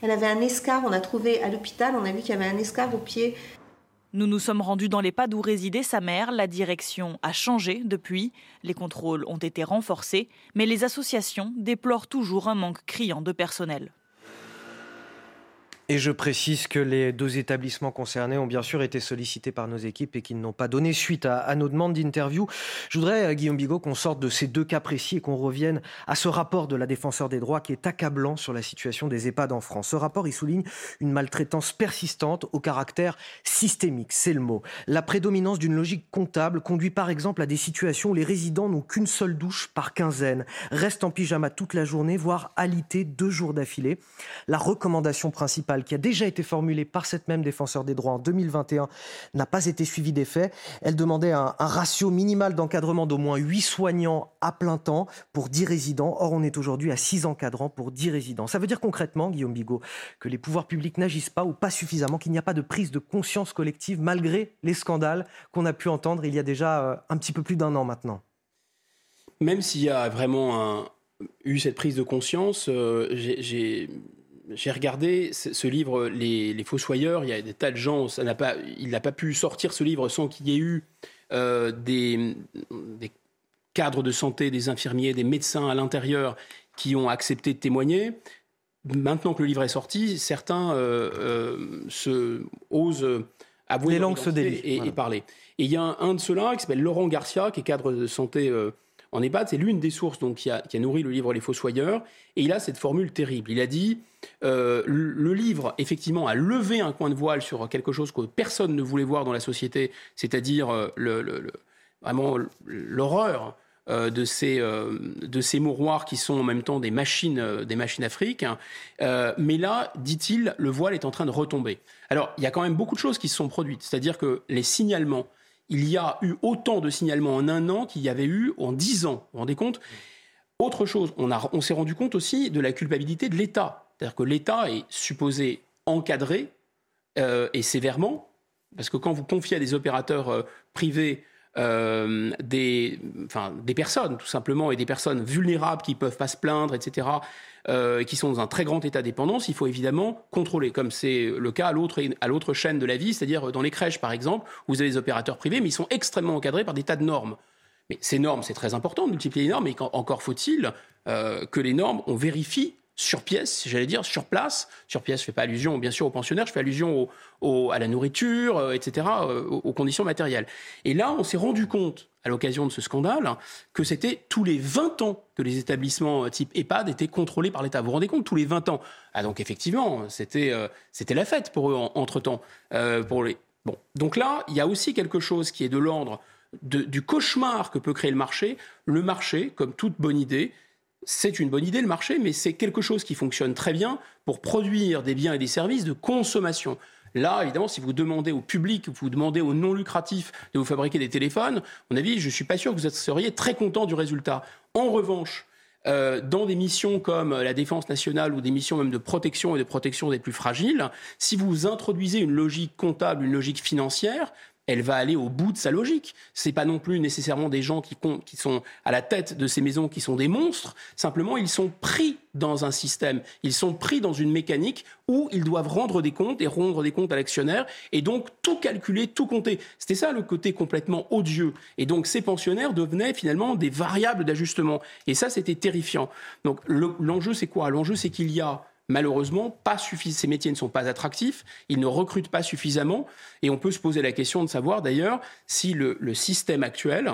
Elle avait un escar, on a trouvé à l'hôpital, on a vu qu'il y avait un escar au pied. Nous nous sommes rendus dans l'EHPAD où résidait sa mère. La direction a changé depuis. Les contrôles ont été renforcés, mais les associations déplorent toujours un manque criant de personnel. Et je précise que les deux établissements concernés ont bien sûr été sollicités par nos équipes et qu'ils n'ont pas donné suite à, nos demandes d'interview. Je voudrais, euh, Guillaume Bigot, qu'on sorte de ces deux cas précis et qu'on revienne à ce rapport de la défenseur des droits qui est accablant sur la situation des EHPAD en France. Ce rapport, il souligne une maltraitance persistante au caractère systémique, c'est le mot. La prédominance d'une logique comptable conduit par exemple à des situations où les résidents n'ont qu'une seule douche par quinzaine, restent en pyjama toute la journée, voire alité deux jours d'affilée. La recommandation principale qui a déjà été formulée par cette même défenseur des droits en 2021 n'a pas été suivie des faits. Elle demandait un, ratio minimal d'encadrement d'au moins 8 soignants à plein temps pour 10 résidents. Or, on est aujourd'hui à 6 encadrants pour 10 résidents. Ça veut dire concrètement, Guillaume Bigot, que les pouvoirs publics n'agissent pas ou pas suffisamment, qu'il n'y a pas de prise de conscience collective malgré les scandales qu'on a pu entendre il y a déjà euh, un petit peu plus d'un an maintenant. Même s'il y a vraiment eu cette prise de conscience, euh, j'ai j'ai regardé ce, livre, les, les, Fossoyeurs. Il y a des tas de gens. Ça n'a pas, il n'a pas pu sortir ce livre sans qu'il y ait eu euh, des, des, cadres de santé, des infirmiers, des médecins à l'intérieur qui ont accepté de témoigner. Maintenant que le livre est sorti, certains euh, euh, se osent avouer les langues se et, et, parler. Et il y a un, un de ceux-là qui s'appelle Laurent Garcia, qui est cadre de santé en EHPAD. C'est l'une des sources donc, qui, a, qui a nourri le livre Les Fossoyeurs. Et il a cette formule terrible. Il a dit euh, le livre, effectivement, a levé un coin de voile sur quelque chose que personne ne voulait voir dans la société, c'est-à-dire euh, vraiment l'horreur euh, de, ces, de ces mouroirs qui sont en même temps des machines, des machines afriques. mais là, dit-il, le voile est en train de retomber. Alors, il y a quand même beaucoup de choses qui se sont produites, c'est-à-dire que les signalements, il y a eu autant de signalements en un an qu'il y avait eu en dix ans. Vous vous rendez compte? Autre chose, on, on s'est rendu compte aussi de la culpabilité de l'État. C'est-à-dire que l'État est supposé encadrer euh, et sévèrement, parce que quand vous confiez à des opérateurs euh, privés euh, des, enfin, des personnes, tout simplement, et des personnes vulnérables qui ne peuvent pas se plaindre, etc., qui sont dans un très grand état de dépendance, il faut évidemment contrôler, comme c'est le cas à l'autre, chaîne de la vie, c'est-à-dire dans les crèches, par exemple, où vous avez des opérateurs privés, mais ils sont extrêmement encadrés par des tas de normes. Mais ces normes, c'est très important de multiplier les normes, mais encore faut-il que les normes, on vérifie sur pièce, j'allais dire, sur place. Sur pièce, je fais pas allusion, bien sûr, aux pensionnaires, je fais allusion à la nourriture, euh, etc., euh, aux, conditions matérielles. Et là, on s'est rendu compte, à l'occasion de ce scandale, que c'était tous les 20 ans que les établissements euh, type EHPAD étaient contrôlés par l'État. Vous vous rendez compte, tous les 20 ans Ah donc, effectivement, c'était la fête pour eux, entre-temps. bon. Donc là, il y a aussi quelque chose qui est de l'ordre du cauchemar que peut créer le marché. Le marché, comme toute bonne idée, c'est une bonne idée le marché, mais c'est quelque chose qui fonctionne très bien pour produire des biens et des services de consommation. Là, évidemment, si vous demandez au public, vous demandez aux non lucratifs de vous fabriquer des téléphones, à mon avis, je ne suis pas sûr que vous seriez très content du résultat. En revanche, euh, dans des missions comme la défense nationale ou des missions même de protection et de protection des plus fragiles, si vous introduisez une logique comptable, une logique financière, elle va aller au bout de sa logique. C'est pas non plus nécessairement des gens qui, qui, sont à la tête de ces maisons qui sont des monstres. Simplement, ils sont pris dans un système. Ils sont pris dans une mécanique où ils doivent rendre des comptes et rendre des comptes à l'actionnaire et donc tout calculer, tout compter. C'était ça le côté complètement odieux. Et donc ces pensionnaires devenaient finalement des variables d'ajustement. Et ça, c'était terrifiant. Donc l'enjeu, c'est quoi? L'enjeu, c'est qu'il y a malheureusement, pas ces métiers ne sont pas attractifs, ils ne recrutent pas suffisamment, et on peut se poser la question de savoir d'ailleurs si le, système actuel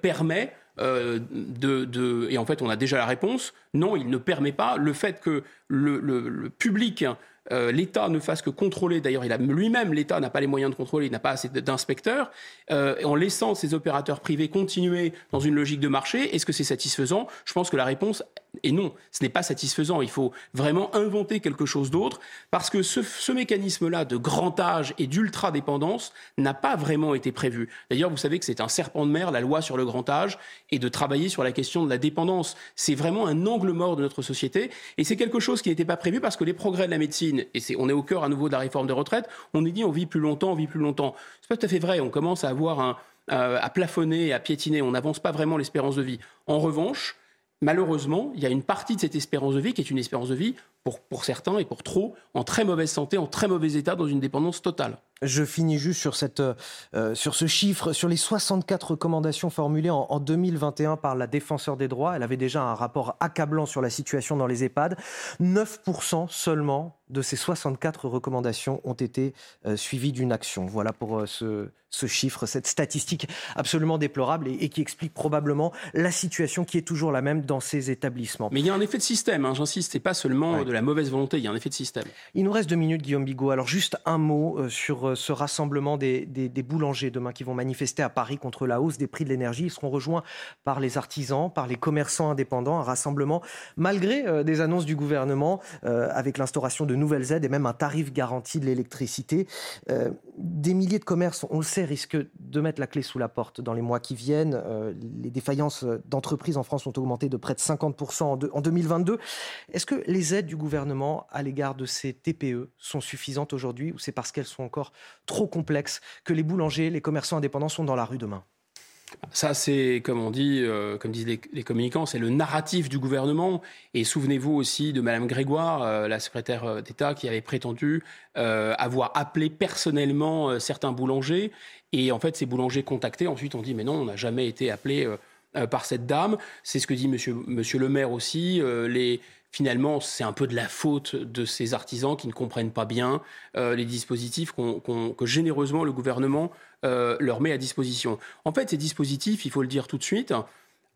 permet euh, de, Et en fait, on a déjà la réponse. Non, il ne permet pas le fait que le public euh, l'État ne fasse que contrôler, d'ailleurs lui-même, l'État n'a pas les moyens de contrôler, il n'a pas assez d'inspecteurs, euh, en laissant ces opérateurs privés continuer dans une logique de marché, est-ce que c'est satisfaisant? Je pense que la réponse est non, ce n'est pas satisfaisant, il faut vraiment inventer quelque chose d'autre, parce que ce, mécanisme-là de grand âge et d'ultra-dépendance n'a pas vraiment été prévu. D'ailleurs, vous savez que c'est un serpent de mer, la loi sur le grand âge, et de travailler sur la question de la dépendance. C'est vraiment un angle mort de notre société, et c'est quelque chose qui n'était pas prévu parce que les progrès de la médecine et on est au cœur à nouveau de la réforme des retraites, on est dit on vit plus longtemps, on vit plus longtemps. C'est pas tout à fait vrai. On commence à avoir euh, à plafonner, à piétiner. On n'avance pas vraiment l'espérance de vie. En revanche, malheureusement, il y a une partie de cette espérance de vie qui est une espérance de vie, pour, certains et pour trop, en très mauvaise santé, en très mauvais état, dans une dépendance totale. Je finis juste sur, cette, euh, sur ce chiffre, sur les 64 recommandations formulées en, en, 2021 par la défenseur des droits. Elle avait déjà un rapport accablant sur la situation dans les EHPAD. 9% seulement de ces 64 recommandations ont été euh, suivies d'une action. Voilà pour euh, ce, ce, chiffre, cette statistique absolument déplorable et, et, qui explique probablement la situation qui est toujours la même dans ces établissements. Mais il y a un effet de système, hein, j'insiste, c'est pas seulement ouais. de la mauvaise volonté, il y a un effet de système. Il nous reste deux minutes, Guillaume Bigot. Alors juste un mot euh, sur ce rassemblement des, boulangers demain qui vont manifester à Paris contre la hausse des prix de l'énergie. Ils seront rejoints par les artisans, par les commerçants indépendants. Un rassemblement malgré euh, des annonces du gouvernement euh, avec l'instauration de nouvelles aides et même un tarif garanti de l'électricité. Euh, des milliers de commerces, on le sait, risquent de mettre la clé sous la porte dans les mois qui viennent. Euh, les défaillances d'entreprises en France ont augmenté de près de 50% en, en 2022. Est-ce que les aides du gouvernement à l'égard de ces TPE sont suffisantes aujourd'hui ou c'est parce qu'elles sont encore trop complexes que les boulangers, les commerçants indépendants sont dans la rue demain ça, c'est, comme on dit, euh, comme disent les, communicants, c'est le narratif du gouvernement. Et souvenez-vous aussi de Madame Grégoire, euh, la secrétaire d'État, qui avait prétendu euh, avoir appelé personnellement euh, certains boulangers. Et en fait, ces boulangers contactés, ensuite, ont dit Mais non, on n'a jamais été appelé euh, par cette dame. C'est ce que dit monsieur le maire aussi. les, finalement, c'est un peu de la faute de ces artisans qui ne comprennent pas bien euh, les dispositifs que généreusement le gouvernement euh, leur met à disposition. En fait, ces dispositifs, il faut le dire tout de suite,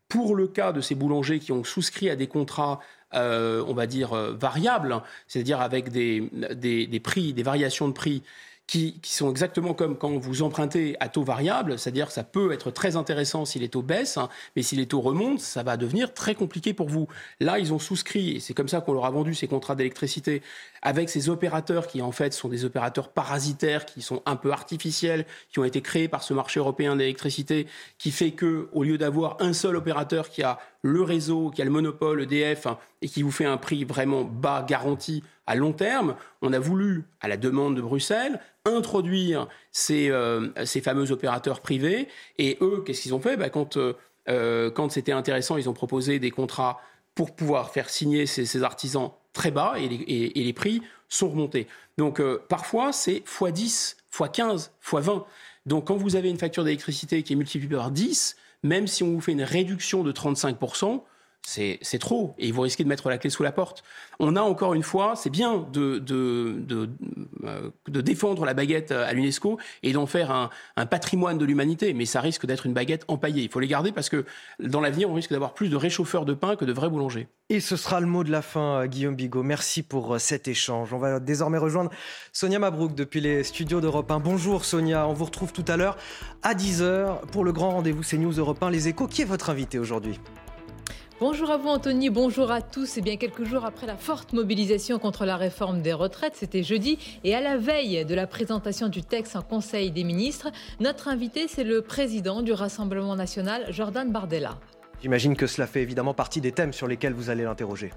pour le cas de ces boulangers qui ont souscrit à des contrats, euh, on va dire, variables, c'est-à-dire avec des prix, des variations de prix, qui, qui, sont exactement comme quand vous empruntez à taux variable, c'est-à-dire que ça peut être très intéressant si les taux baissent, hein, mais si les taux remontent, ça va devenir très compliqué pour vous. Là, ils ont souscrit, et c'est comme ça qu'on leur a vendu ces contrats d'électricité, avec ces opérateurs qui en fait sont des opérateurs parasitaires, qui sont un peu artificiels, qui ont été créés par ce marché européen d'électricité, qui fait que au lieu d'avoir un seul opérateur qui a le réseau, qui a le monopole EDF, hein, et qui vous fait un prix vraiment bas garanti à long terme, on a voulu, à la demande de Bruxelles, introduire ces, euh, fameux opérateurs privés. Et eux, qu'est-ce qu'ils ont fait? Bah, Quand, euh, quand c'était intéressant, ils ont proposé des contrats pour pouvoir faire signer ces artisans très bas et les, prix sont remontés. Donc euh, parfois, c'est x10, x15, x20. Donc quand vous avez une facture d'électricité qui est multipliée par 10, même si on vous fait une réduction de 35%, c'est trop et vous risquez de mettre la clé sous la porte. On a encore une fois, c'est bien euh, de, défendre la baguette à l'UNESCO et d'en faire un, un, patrimoine de l'humanité, mais ça risque d'être une baguette empaillée. Il faut les garder parce que dans l'avenir, on risque d'avoir plus de réchauffeurs de pain que de vrais boulangers. Et ce sera le mot de la fin, euh, Guillaume Bigot. Merci pour euh, cet échange. On va désormais rejoindre Sonia Mabrouk depuis les studios d'Europe 1. Bonjour Sonia, on vous retrouve tout à l'heure à 10h pour le grand rendez-vous CNews Europe 1 Les Échos. Qui est votre invité aujourd'hui? Bonjour à vous Anthony, bonjour à tous. Et bien quelques jours après la forte mobilisation contre la réforme des retraites, c'était jeudi, et à la veille de la présentation du texte en Conseil des ministres, notre invité c'est le président du Rassemblement national, Jordan Bardella. J'imagine que cela fait évidemment partie des thèmes sur lesquels vous allez l'interroger.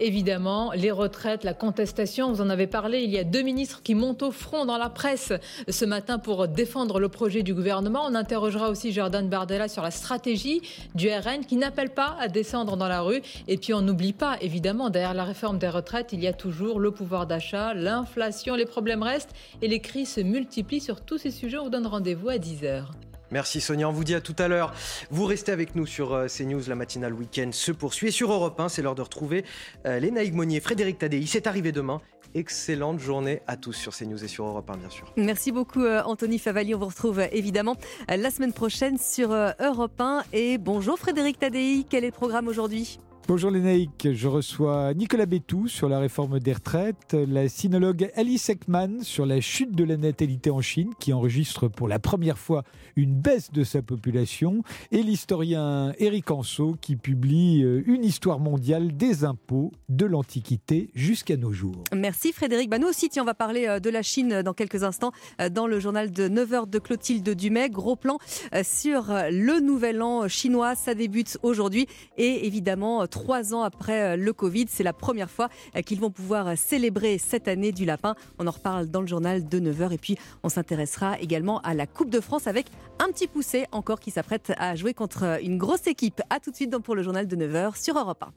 Évidemment, les retraites, la contestation, vous en avez parlé, il y a deux ministres qui montent au front dans la presse ce matin pour défendre le projet du gouvernement. On interrogera aussi Jordan Bardella sur la stratégie du RN qui n'appelle pas à descendre dans la rue. Et puis on n'oublie pas, évidemment, derrière la réforme des retraites, il y a toujours le pouvoir d'achat, l'inflation, les problèmes restent et les crises se multiplient sur tous ces sujets. On vous donne rendez-vous à 10h. Merci Sonia, on vous dit à tout à l'heure. Vous restez avec nous sur euh, CNews, la matinale week-end se poursuit. Et sur Europe 1, c'est l'heure de retrouver euh, Léna Higmonier, Frédéric Tadei. C'est arrivé demain. Excellente journée à tous sur CNews et sur Europe 1, bien sûr. Merci beaucoup euh, Anthony Favali. On vous retrouve évidemment la semaine prochaine sur Europe 1. Et bonjour Frédéric Tadei, quel est le programme aujourd'hui? Bonjour Lénaïque, je reçois Nicolas Bétou sur la réforme des retraites, la sinologue Alice Ekman sur la chute de la natalité en Chine qui enregistre pour la première fois une baisse de sa population et l'historien Éric Anso qui publie euh, une histoire mondiale des impôts de l'Antiquité jusqu'à nos jours. Merci Frédéric. Bah nous aussi, on va parler euh, de la Chine dans quelques instants euh, dans le journal de 9h de Clotilde Dumais. Gros plan sur le nouvel an chinois, ça débute aujourd'hui et évidemment trois ans après le Covid. C'est la première fois qu'ils vont pouvoir célébrer cette année du lapin. On en reparle dans le journal de 9h. Et puis, on s'intéressera également à la Coupe de France avec un petit poussé encore qui s'apprête à jouer contre une grosse équipe. A tout de suite pour le journal de 9h sur Europe 1.